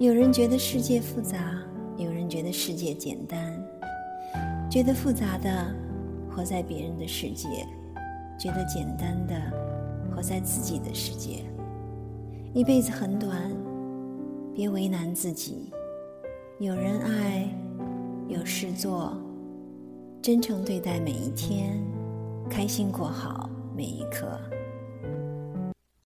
有人觉得世界复杂有人觉得世界简单觉得复杂的活在别人的世界觉得简单的活在自己的世界。一辈子很短别为难自己。有人爱有事做真诚对待每一天开心过好每一刻。